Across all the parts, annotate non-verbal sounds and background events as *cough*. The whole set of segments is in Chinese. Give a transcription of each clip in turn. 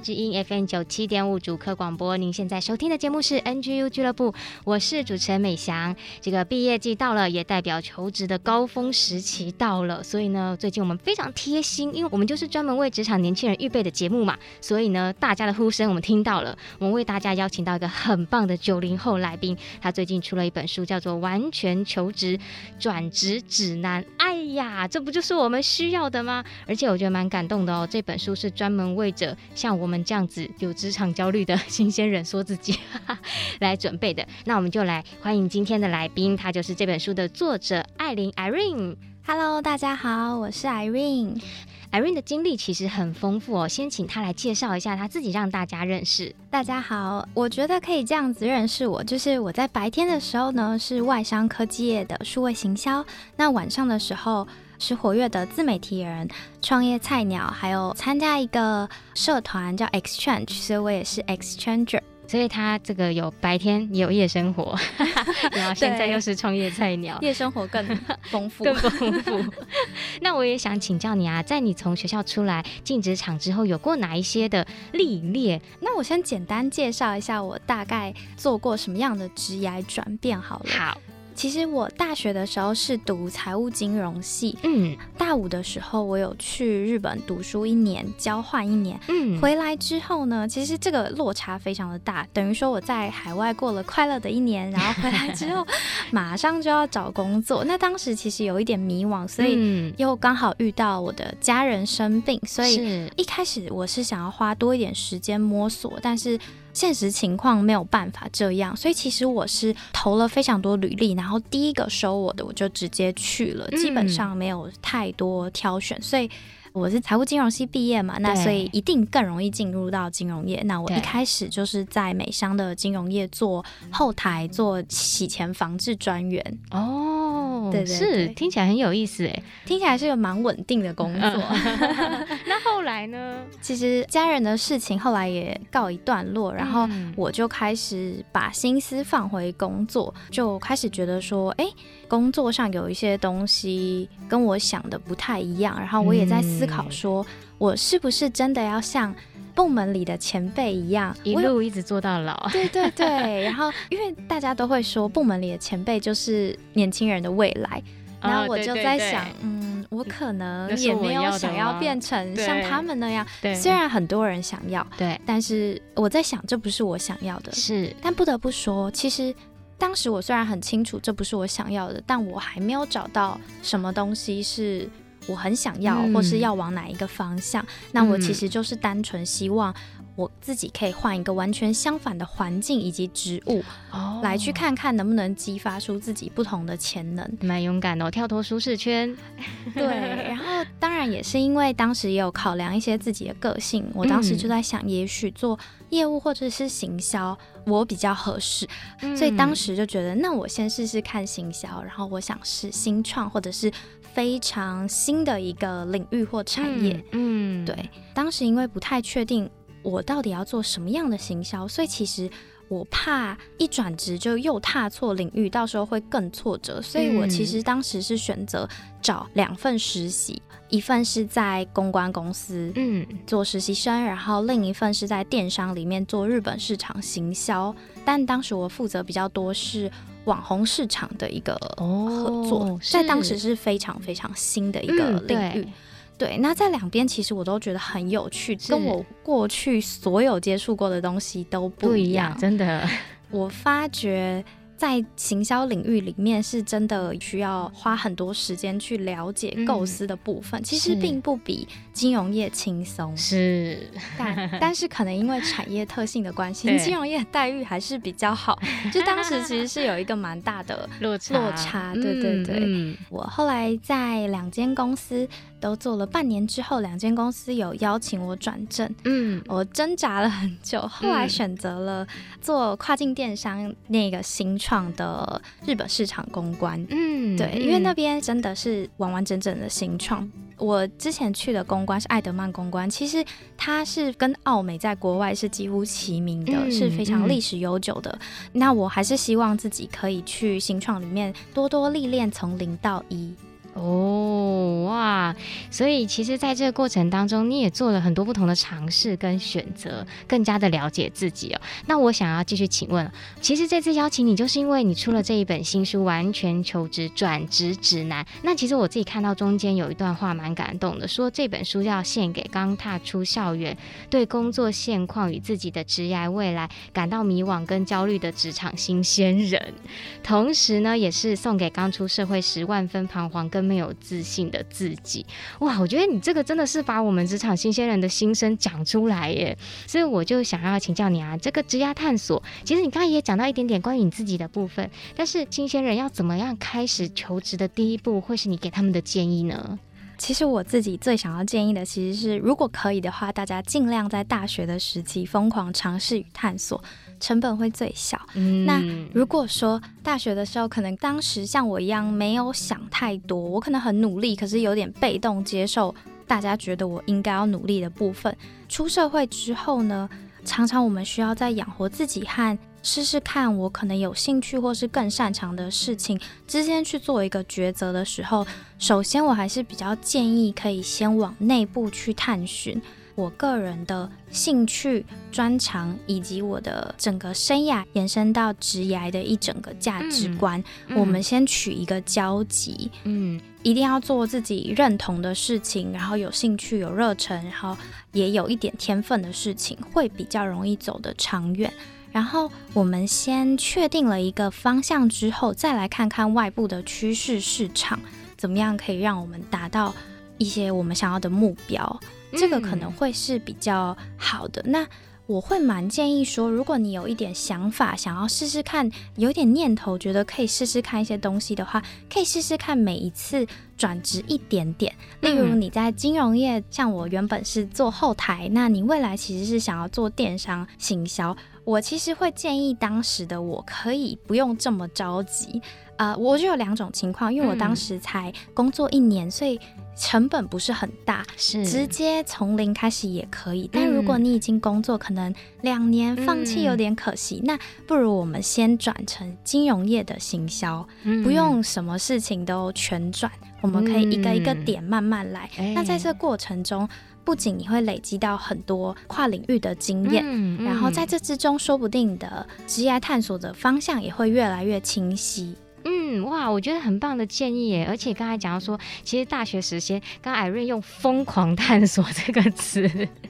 之音 FM 九七点五主客广播，您现在收听的节目是 NGU 俱乐部，我是主持人美翔。这个毕业季到了，也代表求职的高峰时期到了，所以呢，最近我们非常贴心，因为我们就是专门为职场年轻人预备的节目嘛，所以呢，大家的呼声我们听到了，我们为大家邀请到一个很棒的九零后来宾，他最近出了一本书，叫做《完全求职转职指南》。哎呀，这不就是我们需要的吗？而且我觉得蛮感动的哦，这本书是专门为着像我们这样子有职场焦虑的新鲜人说自己哈哈 *laughs* 来准备的，那我们就来欢迎今天的来宾，他就是这本书的作者艾琳 Irene。Hello，大家好，我是 Irene。Irene 的经历其实很丰富哦，先请他来介绍一下他自己，让大家认识。大家好，我觉得可以这样子认识我，就是我在白天的时候呢是外商科技业的数位行销，那晚上的时候。是活跃的自媒体人、创业菜鸟，还有参加一个社团叫 Exchange，所以我也是 Exchanger。所以他这个有白天也有夜生活，*laughs* 然后现在又是创业菜鸟，夜生活更丰富，*laughs* 更丰富。*laughs* 那我也想请教你啊，在你从学校出来进职场之后，有过哪一些的历练？那我先简单介绍一下我大概做过什么样的职业转变好了。好。其实我大学的时候是读财务金融系，嗯，大五的时候我有去日本读书一年，交换一年，嗯，回来之后呢，其实这个落差非常的大，等于说我在海外过了快乐的一年，然后回来之后 *laughs* 马上就要找工作，那当时其实有一点迷惘，所以又刚好遇到我的家人生病，所以一开始我是想要花多一点时间摸索，但是。现实情况没有办法这样，所以其实我是投了非常多履历，然后第一个收我的我就直接去了，基本上没有太多挑选，所以。我是财务金融系毕业嘛，那所以一定更容易进入到金融业。那我一开始就是在美商的金融业做后台，做洗钱防治专员。哦，对，对，对，是听起来很有意思哎，听起来是个蛮稳定的工作。*laughs* *laughs* 那后来呢？其实家人的事情后来也告一段落，然后我就开始把心思放回工作，就开始觉得说，哎。工作上有一些东西跟我想的不太一样，然后我也在思考说，我是不是真的要像部门里的前辈一样，一路一直做到老？*laughs* 对对对。然后，因为大家都会说，部门里的前辈就是年轻人的未来，然后我就在想，哦、对对对嗯，我可能也没有想要变成像他们那样。虽然很多人想要，对，但是我在想，这不是我想要的。是，但不得不说，其实。当时我虽然很清楚这不是我想要的，但我还没有找到什么东西是我很想要，或是要往哪一个方向。嗯、那我其实就是单纯希望我自己可以换一个完全相反的环境以及职务，哦，来去看看能不能激发出自己不同的潜能。蛮勇敢的，跳脱舒适圈。*laughs* *laughs* 对，然后当然也是因为当时也有考量一些自己的个性，我当时就在想，也许做业务或者是行销。我比较合适，所以当时就觉得，那我先试试看行销，然后我想是新创或者是非常新的一个领域或产业。嗯，对。当时因为不太确定我到底要做什么样的行销，所以其实我怕一转职就又踏错领域，到时候会更挫折。所以我其实当时是选择找两份实习。一份是在公关公司，嗯，做实习生，然后另一份是在电商里面做日本市场行销。但当时我负责比较多是网红市场的一个合作，哦、在当时是非常非常新的一个领域。嗯、对，那在两边其实我都觉得很有趣，跟我过去所有接触过的东西都不一样，真的。我发觉在行销领域里面，是真的需要花很多时间去了解构思的部分，嗯、其实并不比金融业轻松。是，但 *laughs* 但是可能因为产业特性的关系，金融业待遇还是比较好。*laughs* 就当时其实是有一个蛮大的落差，落差。对对对，嗯、我后来在两间公司都做了半年之后，两间公司有邀请我转正。嗯，我挣扎了很久，后来选择了做跨境电商那个新创的日本市场公关，嗯，对，因为那边真的是完完整整的新创。我之前去的公关是爱德曼公关，其实它是跟奥美在国外是几乎齐名的，嗯、是非常历史悠久的。嗯、那我还是希望自己可以去新创里面多多历练，从零到一。哦哇，所以其实在这个过程当中，你也做了很多不同的尝试跟选择，更加的了解自己哦。那我想要继续请问，其实这次邀请你，就是因为你出了这一本新书《完全求职转职指南》。那其实我自己看到中间有一段话蛮感动的，说这本书要献给刚踏出校园、对工作现况与自己的职业未来感到迷惘跟焦虑的职场新鲜人，同时呢，也是送给刚出社会时万分彷徨跟没有自信的自己，哇！我觉得你这个真的是把我们职场新鲜人的心声讲出来耶，所以我就想要请教你啊，这个职涯探索，其实你刚才也讲到一点点关于你自己的部分，但是新鲜人要怎么样开始求职的第一步，会是你给他们的建议呢？其实我自己最想要建议的，其实是如果可以的话，大家尽量在大学的时期疯狂尝试与探索。成本会最小。嗯，那如果说大学的时候，可能当时像我一样没有想太多，我可能很努力，可是有点被动接受大家觉得我应该要努力的部分。出社会之后呢，常常我们需要在养活自己和试试看我可能有兴趣或是更擅长的事情之间去做一个抉择的时候，首先我还是比较建议可以先往内部去探寻。我个人的兴趣、专长以及我的整个生涯延伸到职涯的一整个价值观，嗯、我们先取一个交集。嗯，一定要做自己认同的事情，然后有兴趣、有热忱，然后也有一点天分的事情，会比较容易走得长远。然后我们先确定了一个方向之后，再来看看外部的趋势市场怎么样，可以让我们达到一些我们想要的目标。这个可能会是比较好的。那我会蛮建议说，如果你有一点想法，想要试试看，有点念头，觉得可以试试看一些东西的话，可以试试看每一次转职一点点。例如你在金融业，像我原本是做后台，那你未来其实是想要做电商行销，我其实会建议当时的我可以不用这么着急。啊、呃，我就有两种情况，因为我当时才工作一年，所以。成本不是很大，是直接从零开始也可以。嗯、但如果你已经工作可能两年，放弃有点可惜。嗯、那不如我们先转成金融业的行销，嗯、不用什么事情都全转，我们可以一个一个点慢慢来。嗯、那在这过程中，不仅你会累积到很多跨领域的经验，嗯嗯、然后在这之中，说不定你的职业探索的方向也会越来越清晰。嗯，哇，我觉得很棒的建议耶！而且刚才讲到说，其实大学时间，刚 Irene 用“疯狂探索”这个词，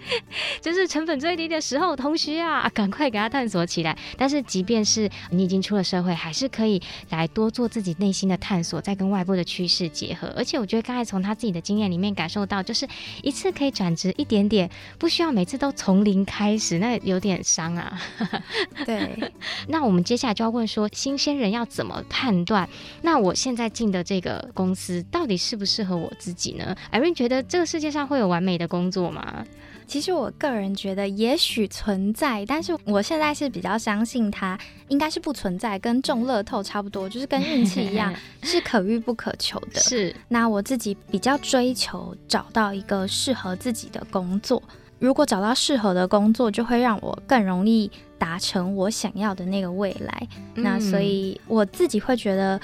*laughs* 就是成本最低的时候，同学啊，赶快给他探索起来。但是，即便是你已经出了社会，还是可以来多做自己内心的探索，再跟外部的趋势结合。而且，我觉得刚才从他自己的经验里面感受到，就是一次可以转职一点点，不需要每次都从零开始，那有点伤啊。*laughs* 对。那我们接下来就要问说，新鲜人要怎么判断？那我现在进的这个公司到底适不适合我自己呢？Irene 觉得这个世界上会有完美的工作吗？其实我个人觉得也许存在，但是我现在是比较相信它应该是不存在，跟中乐透差不多，就是跟运气一样，*laughs* 是可遇不可求的。是。那我自己比较追求找到一个适合自己的工作，如果找到适合的工作，就会让我更容易。达成我想要的那个未来，嗯、那所以我自己会觉得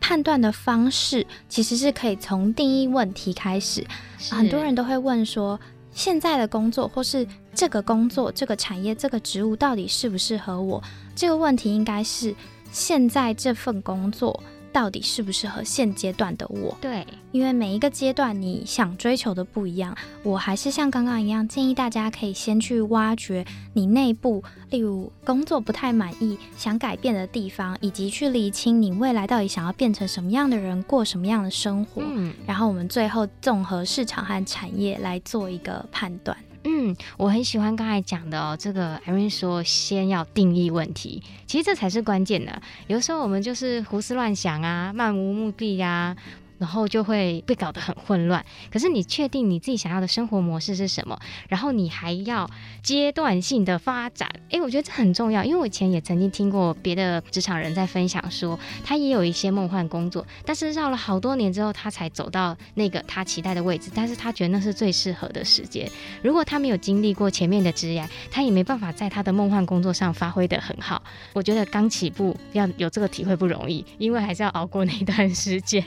判断的方式其实是可以从定义问题开始。很多人都会问说，现在的工作或是这个工作、这个产业、这个职务到底适不适合我？这个问题应该是现在这份工作到底适不适合现阶段的我？对，因为每一个阶段你想追求的不一样。我还是像刚刚一样，建议大家可以先去挖掘你内部，例如工作不太满意、想改变的地方，以及去厘清你未来到底想要变成什么样的人，过什么样的生活。嗯，然后我们最后综合市场和产业来做一个判断。嗯，我很喜欢刚才讲的哦，这个 Irene 说先要定义问题，其实这才是关键的。有时候我们就是胡思乱想啊，漫无目的呀、啊。然后就会被搞得很混乱。可是你确定你自己想要的生活模式是什么？然后你还要阶段性的发展。诶，我觉得这很重要，因为我以前也曾经听过别的职场人在分享说，他也有一些梦幻工作，但是绕了好多年之后，他才走到那个他期待的位置。但是他觉得那是最适合的时间。如果他没有经历过前面的职涯，他也没办法在他的梦幻工作上发挥得很好。我觉得刚起步要有这个体会不容易，因为还是要熬过那段时间。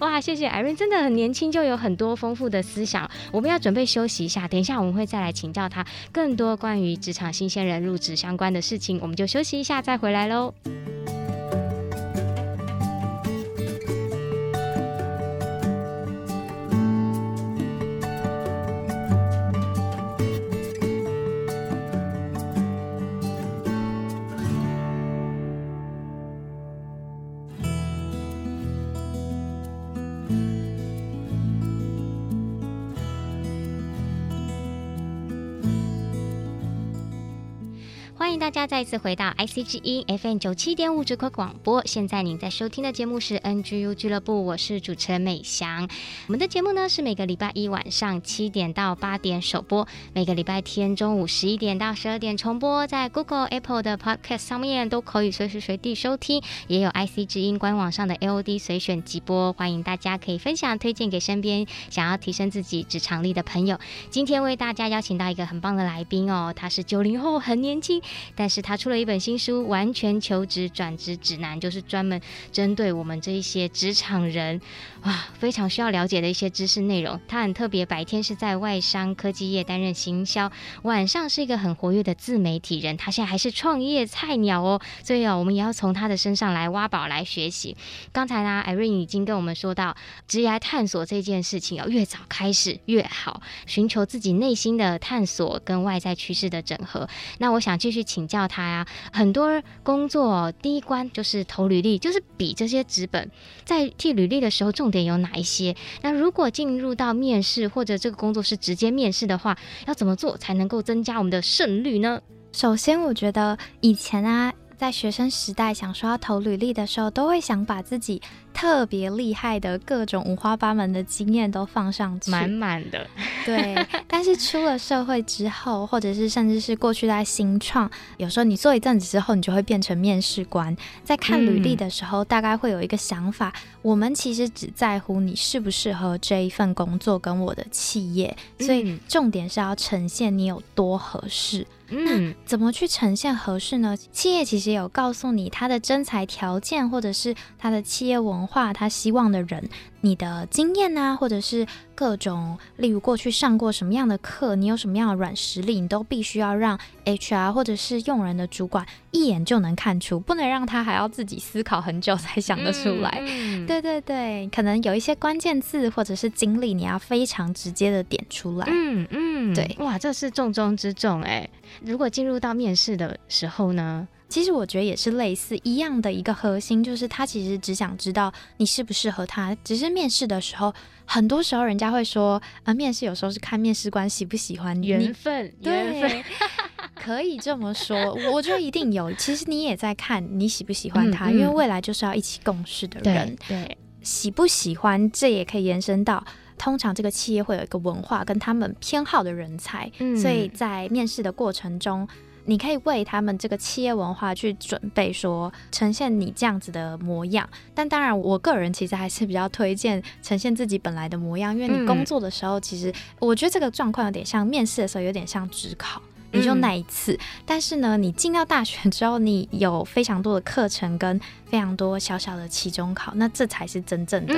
哇，谢谢艾瑞真的很年轻就有很多丰富的思想。我们要准备休息一下，等一下我们会再来请教他更多关于职场新鲜人入职相关的事情。我们就休息一下再回来喽。再次回到 IC 之音 FM 九七点五主客广播。现在您在收听的节目是 NGU 俱乐部，我是主持人美翔。我们的节目呢是每个礼拜一晚上七点到八点首播，每个礼拜天中午十一点到十二点重播，在 Google、Apple 的 Podcast 上面都可以随时随地收听，也有 IC 之音官网上的 AOD 随选即播。欢迎大家可以分享推荐给身边想要提升自己职场力的朋友。今天为大家邀请到一个很棒的来宾哦，他是九零后，很年轻。但是他出了一本新书《完全求职转职指南》，就是专门针对我们这一些职场人，哇，非常需要了解的一些知识内容。他很特别，白天是在外商科技业担任行销，晚上是一个很活跃的自媒体人。他现在还是创业菜鸟哦，所以啊，我们也要从他的身上来挖宝来学习。刚才呢艾瑞已经跟我们说到，职业探索这件事情要越早开始越好，寻求自己内心的探索跟外在趋势的整合。那我想继续。请教他他呀，很多工作第一关就是投履历，就是比这些纸本。在替履历的时候，重点有哪一些？那如果进入到面试或者这个工作是直接面试的话，要怎么做才能够增加我们的胜率呢？首先，我觉得以前啊，在学生时代想说要投履历的时候，都会想把自己。特别厉害的各种五花八门的经验都放上去，满满的。对，但是出了社会之后，或者是甚至是过去在新创，有时候你做一阵子之后，你就会变成面试官。在看履历的时候，大概会有一个想法：嗯、我们其实只在乎你适不适合这一份工作跟我的企业，所以重点是要呈现你有多合适。嗯，怎么去呈现合适呢？企业其实有告诉你他的征才条件，或者是他的企业文化，他希望的人。你的经验啊，或者是各种，例如过去上过什么样的课，你有什么样的软实力，你都必须要让 HR 或者是用人的主管一眼就能看出，不能让他还要自己思考很久才想得出来。对对对，可能有一些关键字或者是经历，你要非常直接的点出来。嗯嗯，对，哇，这是重中之重哎。如果进入到面试的时候呢？其实我觉得也是类似一样的一个核心，就是他其实只想知道你适不适合他。只是面试的时候，很多时候人家会说，啊，面试有时候是看面试官喜不喜欢你。缘分，缘分，可以这么说。我觉得一定有。其实你也在看你喜不喜欢他，嗯嗯、因为未来就是要一起共事的人。对，对喜不喜欢，这也可以延伸到，通常这个企业会有一个文化跟他们偏好的人才，嗯、所以在面试的过程中。你可以为他们这个企业文化去准备，说呈现你这样子的模样。但当然，我个人其实还是比较推荐呈现自己本来的模样，因为你工作的时候，其实我觉得这个状况有点像面试的时候，有点像职考，你就那一次。但是呢，你进到大学之后，你有非常多的课程跟非常多小小的期中考，那这才是真正的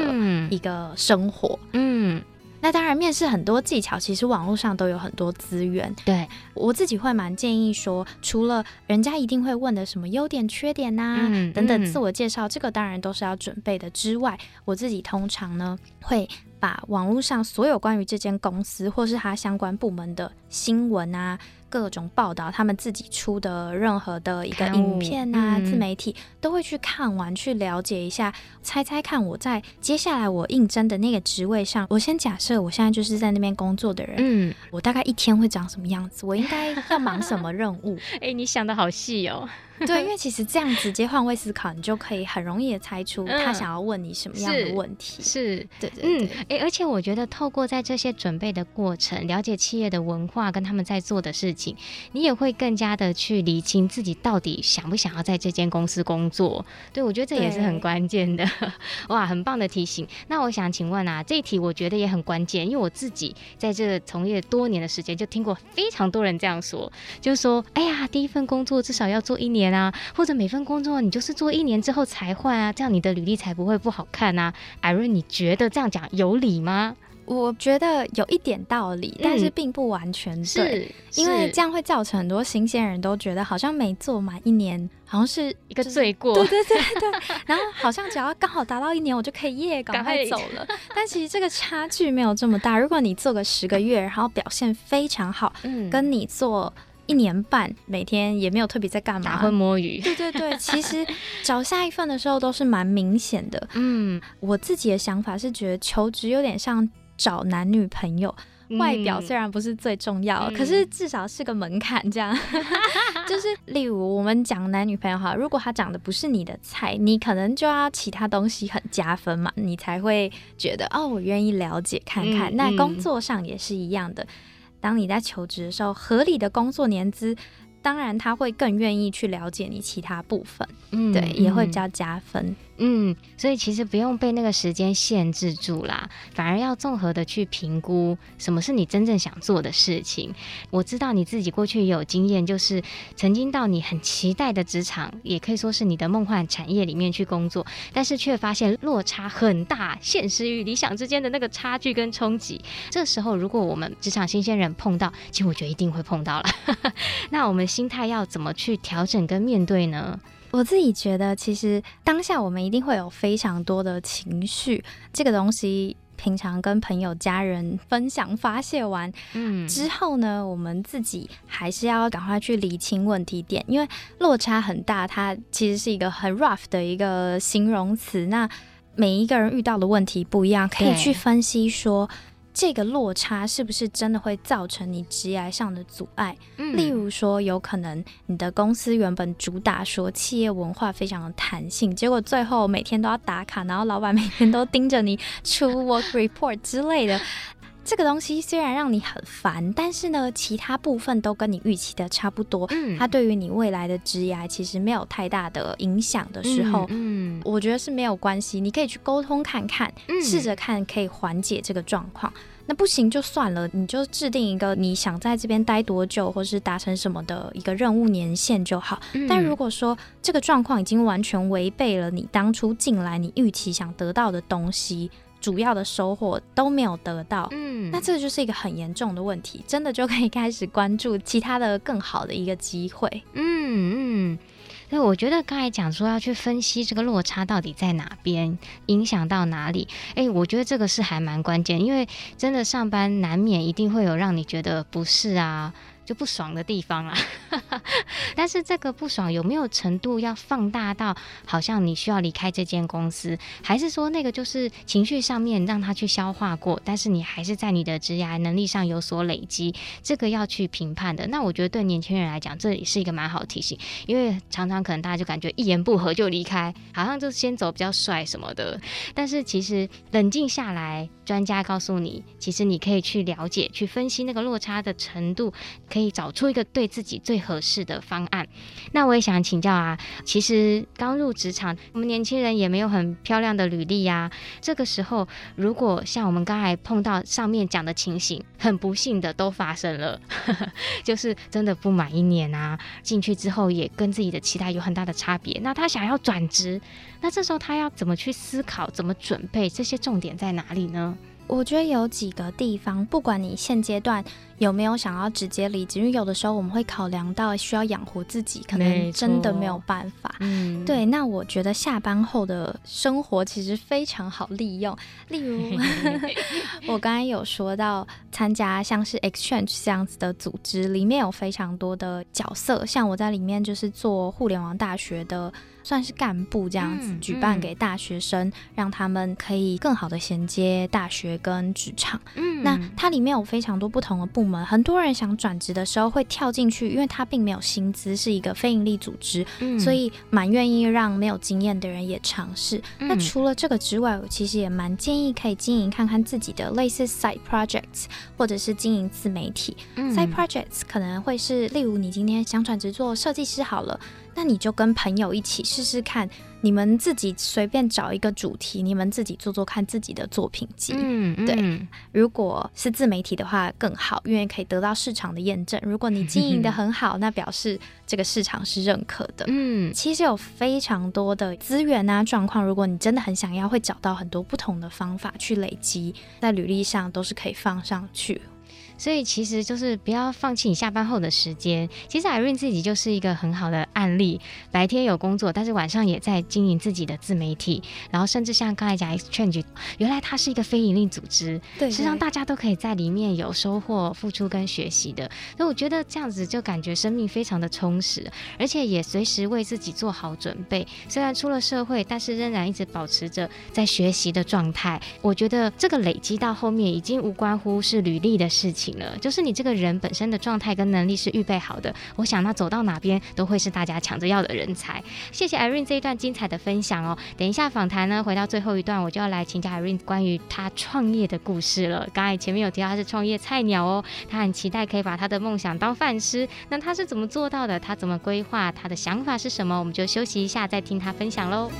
一个生活。嗯。那当然，面试很多技巧，其实网络上都有很多资源。对，我自己会蛮建议说，除了人家一定会问的什么优点、缺点呐、啊嗯、等等自我介绍，这个当然都是要准备的之外，我自己通常呢会把网络上所有关于这间公司或是它相关部门的新闻啊。各种报道，他们自己出的任何的一个影片啊，嗯、自媒体都会去看完，去了解一下，猜猜看我在接下来我应征的那个职位上，我先假设我现在就是在那边工作的人，嗯，我大概一天会长什么样子？我应该要忙什么任务？*laughs* 哎、欸，你想的好细哦。*laughs* 对，因为其实这样直接换位思考，你就可以很容易的猜出他想要问你什么样的问题。嗯、是，是对对对。嗯，哎，而且我觉得透过在这些准备的过程，了解企业的文化跟他们在做的事情，你也会更加的去理清自己到底想不想要在这间公司工作。对，我觉得这也是很关键的。*laughs* 哇，很棒的提醒。那我想请问啊，这一题我觉得也很关键，因为我自己在这从业多年的时间，就听过非常多人这样说，就是说，哎呀，第一份工作至少要做一年啊，或者每份工作你就是做一年之后才换啊，这样你的履历才不会不好看啊。艾瑞，你觉得这样讲有理吗？我觉得有一点道理，嗯、但是并不完全对，是因为这样会造成很多新鲜人都觉得好像没做满一年，好像是一个罪过。对对对对，*laughs* 然后好像只要刚好达到一年，我就可以耶，赶快走了。*laughs* 但其实这个差距没有这么大。如果你做个十个月，然后表现非常好，嗯，跟你做。一年半，每天也没有特别在干嘛，打混摸鱼。对对对，其实找下一份的时候都是蛮明显的。*laughs* 嗯，我自己的想法是觉得求职有点像找男女朋友，嗯、外表虽然不是最重要，嗯、可是至少是个门槛。这样，*laughs* 就是例如我们讲男女朋友哈，如果他长得不是你的菜，你可能就要其他东西很加分嘛，你才会觉得哦，我愿意了解看看。嗯、那工作上也是一样的。当你在求职的时候，合理的工作年资，当然他会更愿意去了解你其他部分，嗯，对，也会比较加分。嗯，所以其实不用被那个时间限制住啦，反而要综合的去评估什么是你真正想做的事情。我知道你自己过去有经验，就是曾经到你很期待的职场，也可以说是你的梦幻产业里面去工作，但是却发现落差很大，现实与理想之间的那个差距跟冲击。这时候，如果我们职场新鲜人碰到，其实我觉得一定会碰到了。*laughs* 那我们心态要怎么去调整跟面对呢？我自己觉得，其实当下我们一定会有非常多的情绪，这个东西平常跟朋友、家人分享发泄完，嗯，之后呢，我们自己还是要赶快去理清问题点，因为落差很大，它其实是一个很 rough 的一个形容词。那每一个人遇到的问题不一样，可以去分析说。这个落差是不是真的会造成你职业上的阻碍？嗯，例如说，有可能你的公司原本主打说企业文化非常的弹性，结果最后每天都要打卡，然后老板每天都盯着你出 work report 之类的。这个东西虽然让你很烦，但是呢，其他部分都跟你预期的差不多。嗯，它对于你未来的职涯其实没有太大的影响的时候，嗯，嗯，我觉得是没有关系。你可以去沟通看看，试着看可以缓解这个状况。那不行就算了，你就制定一个你想在这边待多久，或是达成什么的一个任务年限就好。嗯、但如果说这个状况已经完全违背了你当初进来你预期想得到的东西，主要的收获都没有得到，嗯，那这就是一个很严重的问题，真的就可以开始关注其他的更好的一个机会。嗯嗯。所以我觉得刚才讲说要去分析这个落差到底在哪边，影响到哪里？诶，我觉得这个是还蛮关键，因为真的上班难免一定会有让你觉得不适啊。就不爽的地方啊，*laughs* 但是这个不爽有没有程度要放大到好像你需要离开这间公司，还是说那个就是情绪上面让他去消化过，但是你还是在你的职业能力上有所累积，这个要去评判的。那我觉得对年轻人来讲，这也是一个蛮好提醒，因为常常可能大家就感觉一言不合就离开，好像就先走比较帅什么的。但是其实冷静下来，专家告诉你，其实你可以去了解、去分析那个落差的程度。可以找出一个对自己最合适的方案。那我也想请教啊，其实刚入职场，我们年轻人也没有很漂亮的履历呀。这个时候，如果像我们刚才碰到上面讲的情形，很不幸的都发生了，*laughs* 就是真的不满一年啊，进去之后也跟自己的期待有很大的差别。那他想要转职，那这时候他要怎么去思考，怎么准备？这些重点在哪里呢？我觉得有几个地方，不管你现阶段有没有想要直接离职，因为有的时候我们会考量到需要养活自己，可能真的没有办法。嗯，对。那我觉得下班后的生活其实非常好利用，例如 *laughs* 我刚才有说到参加像是 Exchange 这样子的组织，里面有非常多的角色，像我在里面就是做互联网大学的。算是干部这样子，嗯、举办给大学生，嗯、让他们可以更好的衔接大学跟职场。嗯，那它里面有非常多不同的部门，很多人想转职的时候会跳进去，因为它并没有薪资，是一个非营利组织，嗯、所以蛮愿意让没有经验的人也尝试。嗯、那除了这个之外，我其实也蛮建议可以经营看看自己的类似 side projects，或者是经营自媒体。嗯、side projects 可能会是，例如你今天想转职做设计师好了。那你就跟朋友一起试试看，你们自己随便找一个主题，你们自己做做看自己的作品集。嗯，嗯对。如果是自媒体的话更好，因为可以得到市场的验证。如果你经营的很好，*laughs* 那表示这个市场是认可的。嗯，其实有非常多的资源啊状况，如果你真的很想要，会找到很多不同的方法去累积，在履历上都是可以放上去。所以其实就是不要放弃你下班后的时间。其实 Irene 自己就是一个很好的案例，白天有工作，但是晚上也在经营自己的自媒体。然后甚至像刚才讲 Exchange，原来它是一个非盈利组织，对，实际上大家都可以在里面有收获、付出跟学习的。所以我觉得这样子就感觉生命非常的充实，而且也随时为自己做好准备。虽然出了社会，但是仍然一直保持着在学习的状态。我觉得这个累积到后面已经无关乎是履历的事情。就是你这个人本身的状态跟能力是预备好的，我想那走到哪边都会是大家抢着要的人才。谢谢 Irene 这一段精彩的分享哦。等一下访谈呢，回到最后一段，我就要来请教 Irene 关于他创业的故事了。刚才前面有提到他是创业菜鸟哦，他很期待可以把他的梦想当饭吃。那他是怎么做到的？他怎么规划？他的想法是什么？我们就休息一下，再听他分享喽。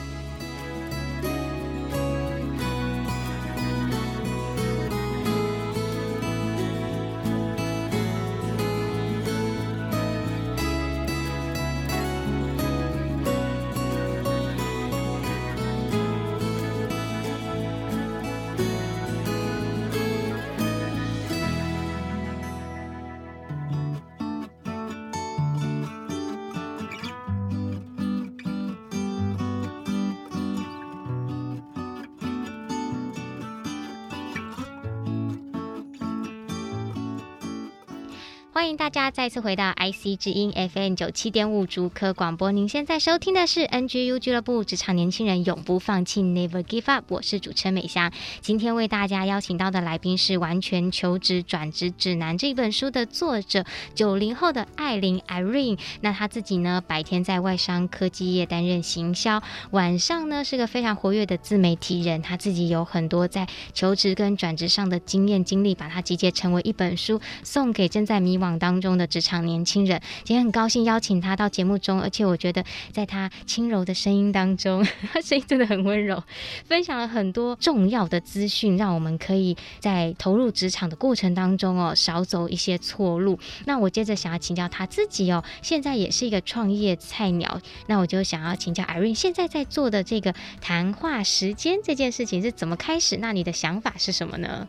大家再次回到 IC 之音 FM 九七点五竹科广播。您现在收听的是 NGU 俱乐部职场年轻人永不放弃 Never Give Up。我是主持人美香。今天为大家邀请到的来宾是《完全求职转职指南》这本书的作者，九零后的艾琳 Irene。那他自己呢，白天在外商科技业担任行销，晚上呢是个非常活跃的自媒体人。他自己有很多在求职跟转职上的经验经历，把它集结成为一本书，送给正在迷惘当中的职场年轻人，今天很高兴邀请他到节目中，而且我觉得在他轻柔的声音当中，他 *laughs* 声音真的很温柔，分享了很多重要的资讯，让我们可以在投入职场的过程当中哦，少走一些错路。那我接着想要请教他自己哦，现在也是一个创业菜鸟，那我就想要请教 Irene，现在在做的这个谈话时间这件事情是怎么开始？那你的想法是什么呢？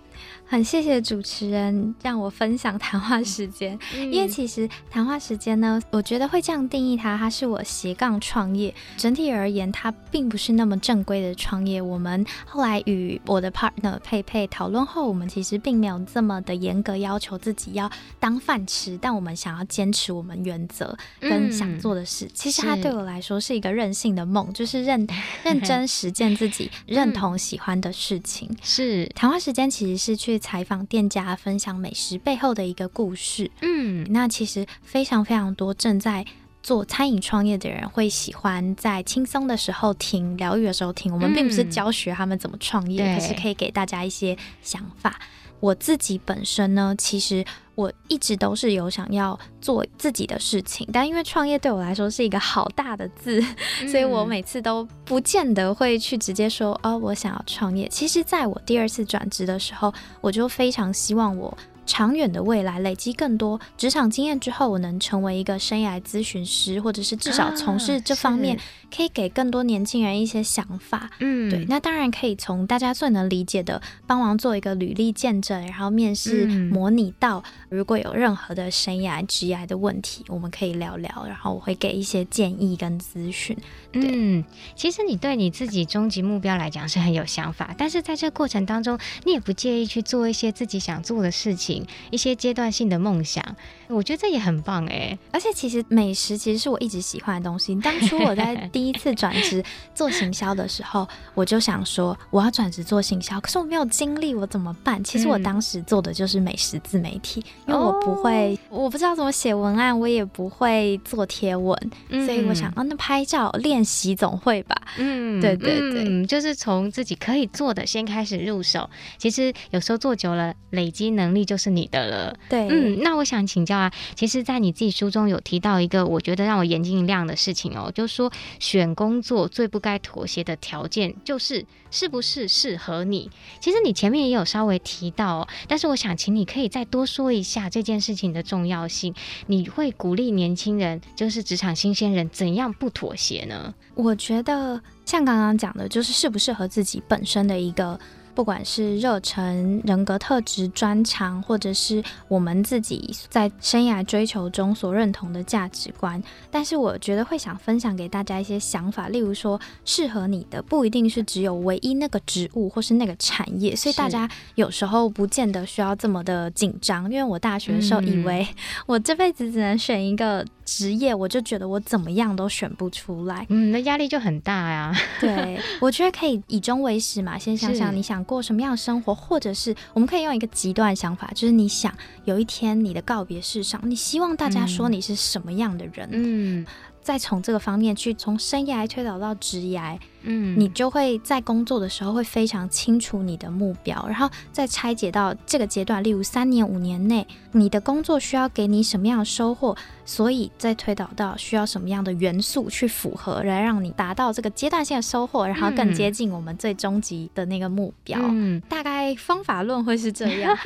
很谢谢主持人让我分享谈话时间，嗯、因为其实谈话时间呢，我觉得会这样定义它，它是我斜杠创业。整体而言，它并不是那么正规的创业。我们后来与我的 partner 佩佩讨论后，我们其实并没有这么的严格要求自己要当饭吃，但我们想要坚持我们原则跟想做的事。嗯、其实它对我来说是一个任性的梦，就是认 *laughs* 认真实践自己认同喜欢的事情。是谈话时间其实是去。采访店家，分享美食背后的一个故事。嗯，那其实非常非常多正在做餐饮创业的人会喜欢在轻松的时候听，疗愈的时候听。我们并不是教学他们怎么创业，嗯、可是可以给大家一些想法。我自己本身呢，其实我一直都是有想要做自己的事情，但因为创业对我来说是一个好大的字，嗯、*laughs* 所以我每次都不见得会去直接说哦，我想要创业。其实，在我第二次转职的时候，我就非常希望我长远的未来累积更多职场经验之后，我能成为一个生涯咨询师，或者是至少从事这方面，可以给更多年轻人一些想法。嗯，对，那当然可以从大家最能理解的，帮忙做一个履历见证，然后面试模拟到，如果有任何的生涯职涯的问题，我们可以聊聊，然后我会给一些建议跟咨询。嗯，其实你对你自己终极目标来讲是很有想法，但是在这个过程当中，你也不介意去做一些自己想做的事情，一些阶段性的梦想，我觉得这也很棒哎。而且其实美食其实是我一直喜欢的东西。当初我在 *laughs* 第一次转职做行销的时候，我就想说我要转职做行销，可是我没有经历，我怎么办？其实我当时做的就是美食自媒体，因为我不会，哦、我不知道怎么写文案，我也不会做贴文，所以我想，哦，那拍照练。练习总会吧，嗯，对对对，嗯，就是从自己可以做的先开始入手。其实有时候做久了，累积能力就是你的了。对，嗯，那我想请教啊，其实，在你自己书中有提到一个我觉得让我眼睛一亮的事情哦，就是说选工作最不该妥协的条件就是是不是适合你。其实你前面也有稍微提到哦，但是我想请你可以再多说一下这件事情的重要性。你会鼓励年轻人，就是职场新鲜人怎样不妥协呢？我觉得像刚刚讲的，就是适不适合自己本身的一个。不管是热忱、人格特质、专长，或者是我们自己在生涯追求中所认同的价值观，但是我觉得会想分享给大家一些想法，例如说，适合你的不一定是只有唯一那个职务或是那个产业，所以大家有时候不见得需要这么的紧张。因为我大学的时候以为 *laughs* 我这辈子只能选一个职业，我就觉得我怎么样都选不出来，嗯，那压力就很大呀。对，我觉得可以以终为始嘛，先想想你想过什么样的生活，或者是我们可以用一个极端想法，就是你想有一天你的告别式上，你希望大家说你是什么样的人？嗯，再从这个方面去从生涯推导到职涯。嗯，你就会在工作的时候会非常清楚你的目标，然后再拆解到这个阶段，例如三年、五年内，你的工作需要给你什么样的收获，所以再推导到需要什么样的元素去符合，来让你达到这个阶段性的收获，然后更接近我们最终极的那个目标。嗯，大概方法论会是这样，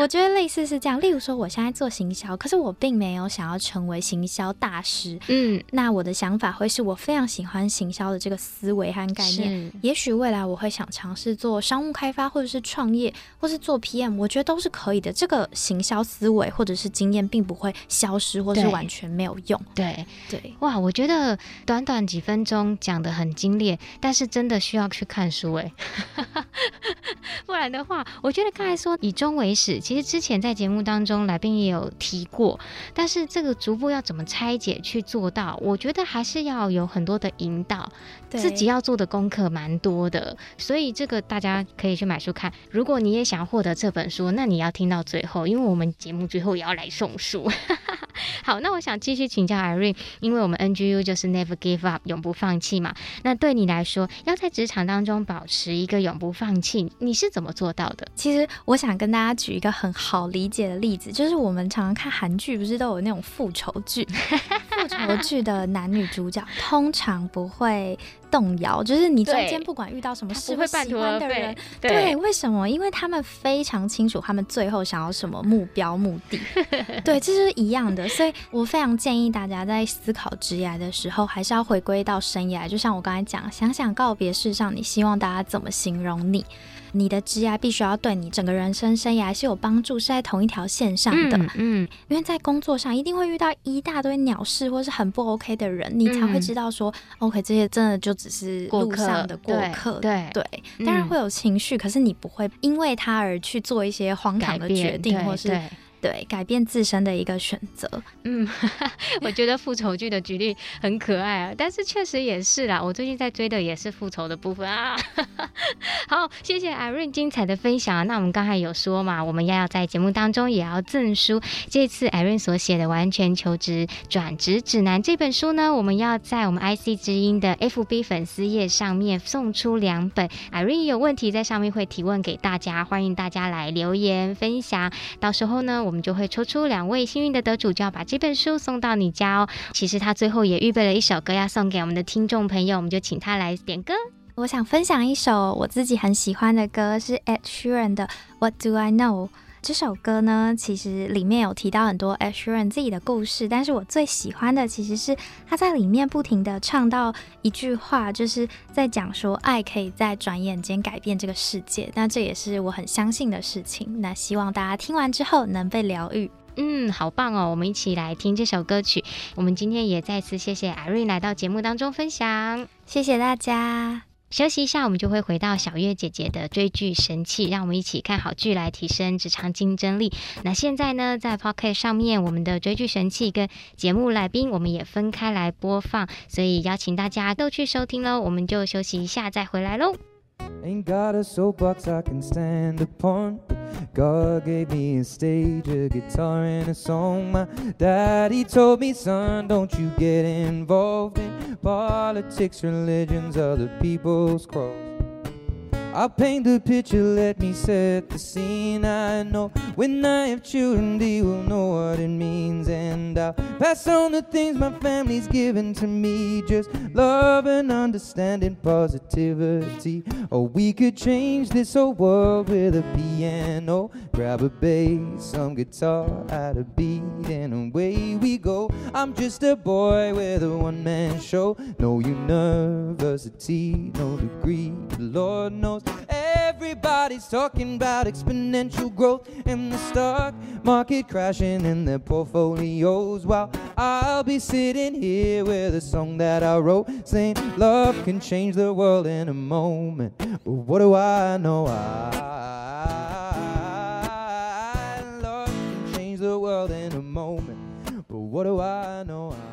我觉得类似是这样。例如说，我现在做行销，可是我并没有想要成为行销大师。嗯，那我的想法会是我非常喜欢行销的这个思维。维汉概念，也许未来我会想尝试做商务开发，或者是创业，或是做 PM，我觉得都是可以的。这个行销思维或者是经验，并不会消失，或是完全没有用。对对，哇，我觉得短短几分钟讲得很精炼，但是真的需要去看书哎，不然的话，我觉得刚才说以终为始，其实之前在节目当中来宾也有提过，但是这个逐步要怎么拆解去做到，我觉得还是要有很多的引导，自己。要做的功课蛮多的，所以这个大家可以去买书看。如果你也想获得这本书，那你要听到最后，因为我们节目最后也要来送书。*laughs* 好，那我想继续请教 Irene，因为我们 NGU 就是 Never Give Up，永不放弃嘛。那对你来说，要在职场当中保持一个永不放弃，你是怎么做到的？其实我想跟大家举一个很好理解的例子，就是我们常常看韩剧，不是都有那种复仇剧？*laughs* 复仇剧的男女主角通常不会动摇，就是你中间不管遇到什么事，会喜欢的人，对，对，为什么？因为他们非常清楚他们最后想要什么目标目的，*laughs* 对，这是一样的。所以我非常建议大家在思考职业的时候，还是要回归到生涯。就像我刚才讲，想想告别式上，你希望大家怎么形容你？你的职涯必须要对你整个人生生涯是有帮助，是在同一条线上的。嗯，嗯，因为在工作上一定会遇到一大堆鸟事，或是很不 OK 的人，你才会知道说，嗯，OK，这些真的就只是路上的过客。对对，对，当然会有情绪，可是你不会因为他而去做一些荒唐的决定，或是。对，改变自身的一个选择。嗯，我觉得复仇剧的举例很可爱啊，但是确实也是啦。我最近在追的也是复仇的部分啊。*laughs* 好，谢谢 Irene 精彩的分享。那我们刚才有说嘛，我们要要在节目当中也要赠书。这次 Irene 所写的《完全求职转职指南》这本书呢，我们要在我们 IC 之音的 FB 粉丝页上面送出两本。Irene 有问题在上面会提问给大家，欢迎大家来留言分享。到时候呢，我们就会抽出两位幸运的得主，就要把这本书送到你家哦。其实他最后也预备了一首歌要送给我们的听众朋友，我们就请他来点歌。我想分享一首我自己很喜欢的歌，是 Ed Sheeran 的《What Do I Know》。这首歌呢，其实里面有提到很多 Ed Sheeran 自己的故事，但是我最喜欢的其实是他在里面不停的唱到一句话，就是在讲说爱可以在转眼间改变这个世界。那这也是我很相信的事情。那希望大家听完之后能被疗愈。嗯，好棒哦！我们一起来听这首歌曲。我们今天也再次谢谢 Irene 来到节目当中分享，谢谢大家。休息一下，我们就会回到小月姐姐的追剧神器，让我们一起看好剧来提升职场竞争力。那现在呢，在 p o c k e t 上面，我们的追剧神器跟节目来宾，我们也分开来播放，所以邀请大家都去收听喽。我们就休息一下，再回来喽。Ain't got a soapbox I can stand upon. God gave me a stage, a guitar and a song. My daddy told me, son, don't you get involved in politics, religions, other people's quarrels. I'll paint the picture, let me set the scene. I know when I have children, they will know what it means. And I'll pass on the things my family's given to me just love and understanding, positivity. Or we could change this whole world with a piano. Grab a bass, some guitar, add a beat, and away we go. I'm just a boy with a one man show. No university, no degree, the Lord knows. Everybody's talking about exponential growth and the stock market crashing in their portfolios. While I'll be sitting here with a song that I wrote saying love can change the world in a moment. But what do I know? I, love can change the world in a moment. But what do I know? I,